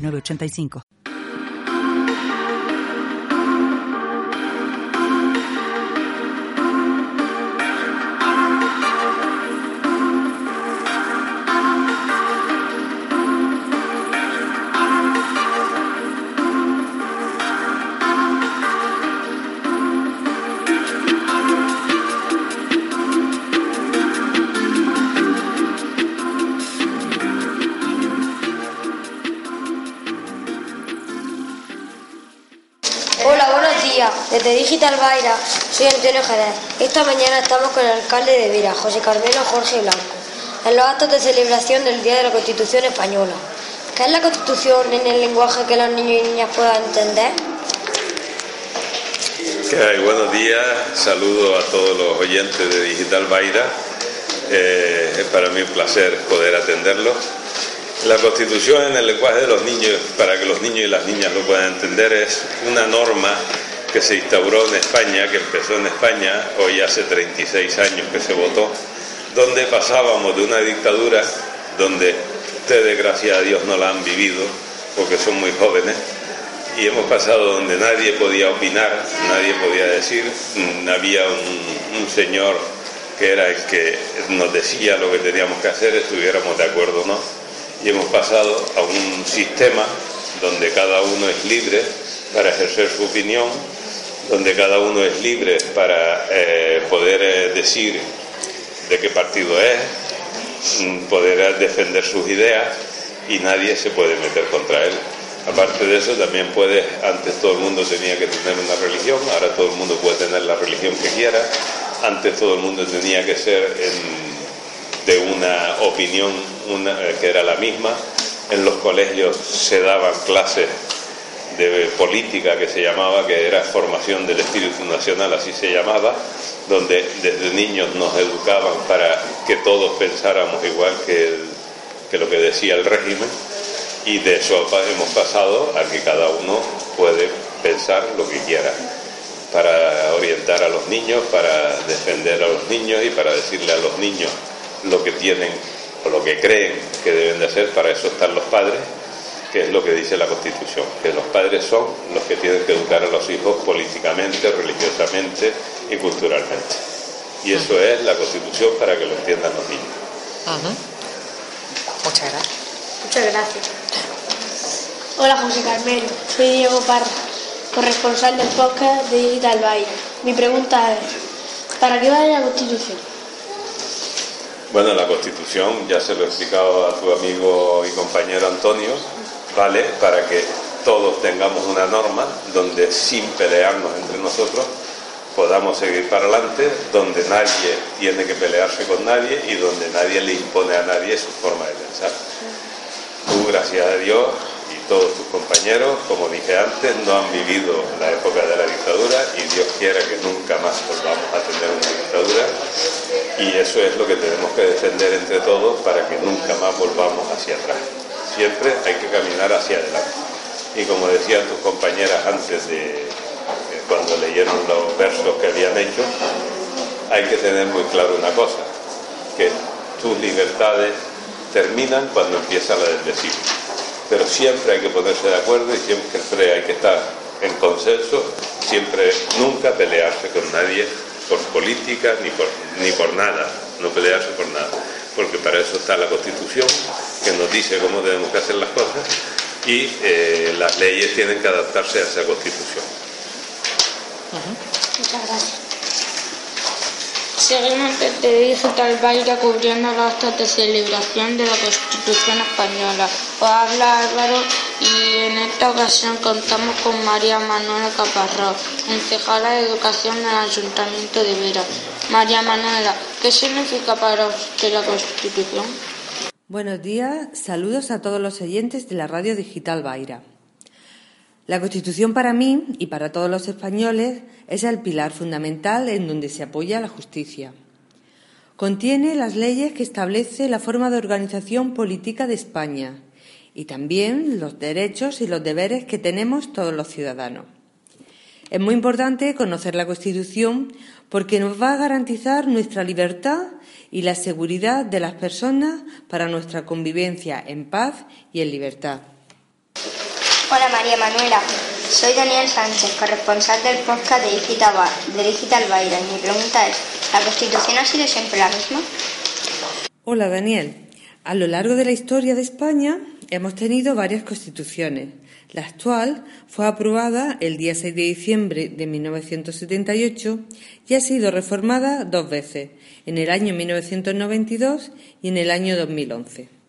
8985. Desde Digital Baira soy Antonio Jerez. Esta mañana estamos con el alcalde de Vira, José Carmelo Jorge Blanco, en los actos de celebración del Día de la Constitución Española. ¿Qué es la Constitución en el lenguaje que los niños y niñas puedan entender? Okay, buenos días, saludo a todos los oyentes de Digital Baira. Eh, es para mí un placer poder atenderlos. La Constitución en el lenguaje de los niños, para que los niños y las niñas lo puedan entender, es una norma que se instauró en España, que empezó en España, hoy hace 36 años que se votó, donde pasábamos de una dictadura donde ustedes, gracias a Dios, no la han vivido, porque son muy jóvenes, y hemos pasado donde nadie podía opinar, nadie podía decir, mm, había un, un señor que era el que nos decía lo que teníamos que hacer, estuviéramos de acuerdo o no y hemos pasado a un sistema donde cada uno es libre para ejercer su opinión, donde cada uno es libre para eh, poder eh, decir de qué partido es, mm, poder defender sus ideas y nadie se puede meter contra él. Aparte de eso, también puede, antes todo el mundo tenía que tener una religión, ahora todo el mundo puede tener la religión que quiera, antes todo el mundo tenía que ser de una opinión una, que era la misma. En los colegios se daban clases de política que se llamaba, que era formación del espíritu nacional, así se llamaba, donde desde niños nos educaban para que todos pensáramos igual que, que lo que decía el régimen. Y de eso hemos pasado a que cada uno puede pensar lo que quiera para orientar a los niños, para defender a los niños y para decirle a los niños lo que tienen o lo que creen que deben de hacer, para eso están los padres, que es lo que dice la Constitución, que los padres son los que tienen que educar a los hijos políticamente, religiosamente y culturalmente. Y eso es la Constitución para que lo entiendan los niños. Muchas gracias. Muchas gracias. Hola José Carmelo, soy Diego Parra, corresponsal del podcast de Digital Baile. Mi pregunta es, ¿para qué vale la Constitución? Bueno, la Constitución, ya se lo he explicado a tu amigo y compañero Antonio, vale para que todos tengamos una norma donde sin pelearnos entre nosotros podamos seguir para adelante, donde nadie tiene que pelearse con nadie y donde nadie le impone a nadie su forma de pensar. Tú, gracias a Dios, y todos tus compañeros, como dije antes, no han vivido la época de la dictadura y Dios quiera que nunca más volvamos a tener una dictadura y eso es lo que tenemos que defender entre todos para que nunca más volvamos hacia atrás. Siempre hay que caminar hacia adelante. Y como decían tus compañeras antes de cuando leyeron los versos que habían hecho, hay que tener muy claro una cosa, que tus libertades terminan cuando empieza la del vecino. Pero siempre hay que ponerse de acuerdo y siempre hay que estar en consenso, siempre nunca pelearse con nadie por política ni por, ni por nada, no pelearse por nada, porque para eso está la Constitución, que nos dice cómo tenemos que hacer las cosas, y eh, las leyes tienen que adaptarse a esa Constitución. Muchas gracias. Seguimos desde Digital Baira cubriendo los actos de celebración de la Constitución Española. Os habla Álvaro y en esta ocasión contamos con María Manuela Caparrós, concejala de Educación del Ayuntamiento de Vera. María Manuela, ¿qué significa para usted la Constitución? Buenos días, saludos a todos los oyentes de la radio digital Baira. La Constitución para mí y para todos los españoles es el pilar fundamental en donde se apoya la justicia. Contiene las leyes que establece la forma de organización política de España y también los derechos y los deberes que tenemos todos los ciudadanos. Es muy importante conocer la Constitución porque nos va a garantizar nuestra libertad y la seguridad de las personas para nuestra convivencia en paz y en libertad. Hola María Manuela, soy Daniel Sánchez, corresponsal del podcast de Digital, de Digital y mi pregunta es, ¿la Constitución ha sido siempre la misma? Hola Daniel, a lo largo de la historia de España hemos tenido varias constituciones. La actual fue aprobada el día 6 de diciembre de 1978 y ha sido reformada dos veces, en el año 1992 y en el año 2011.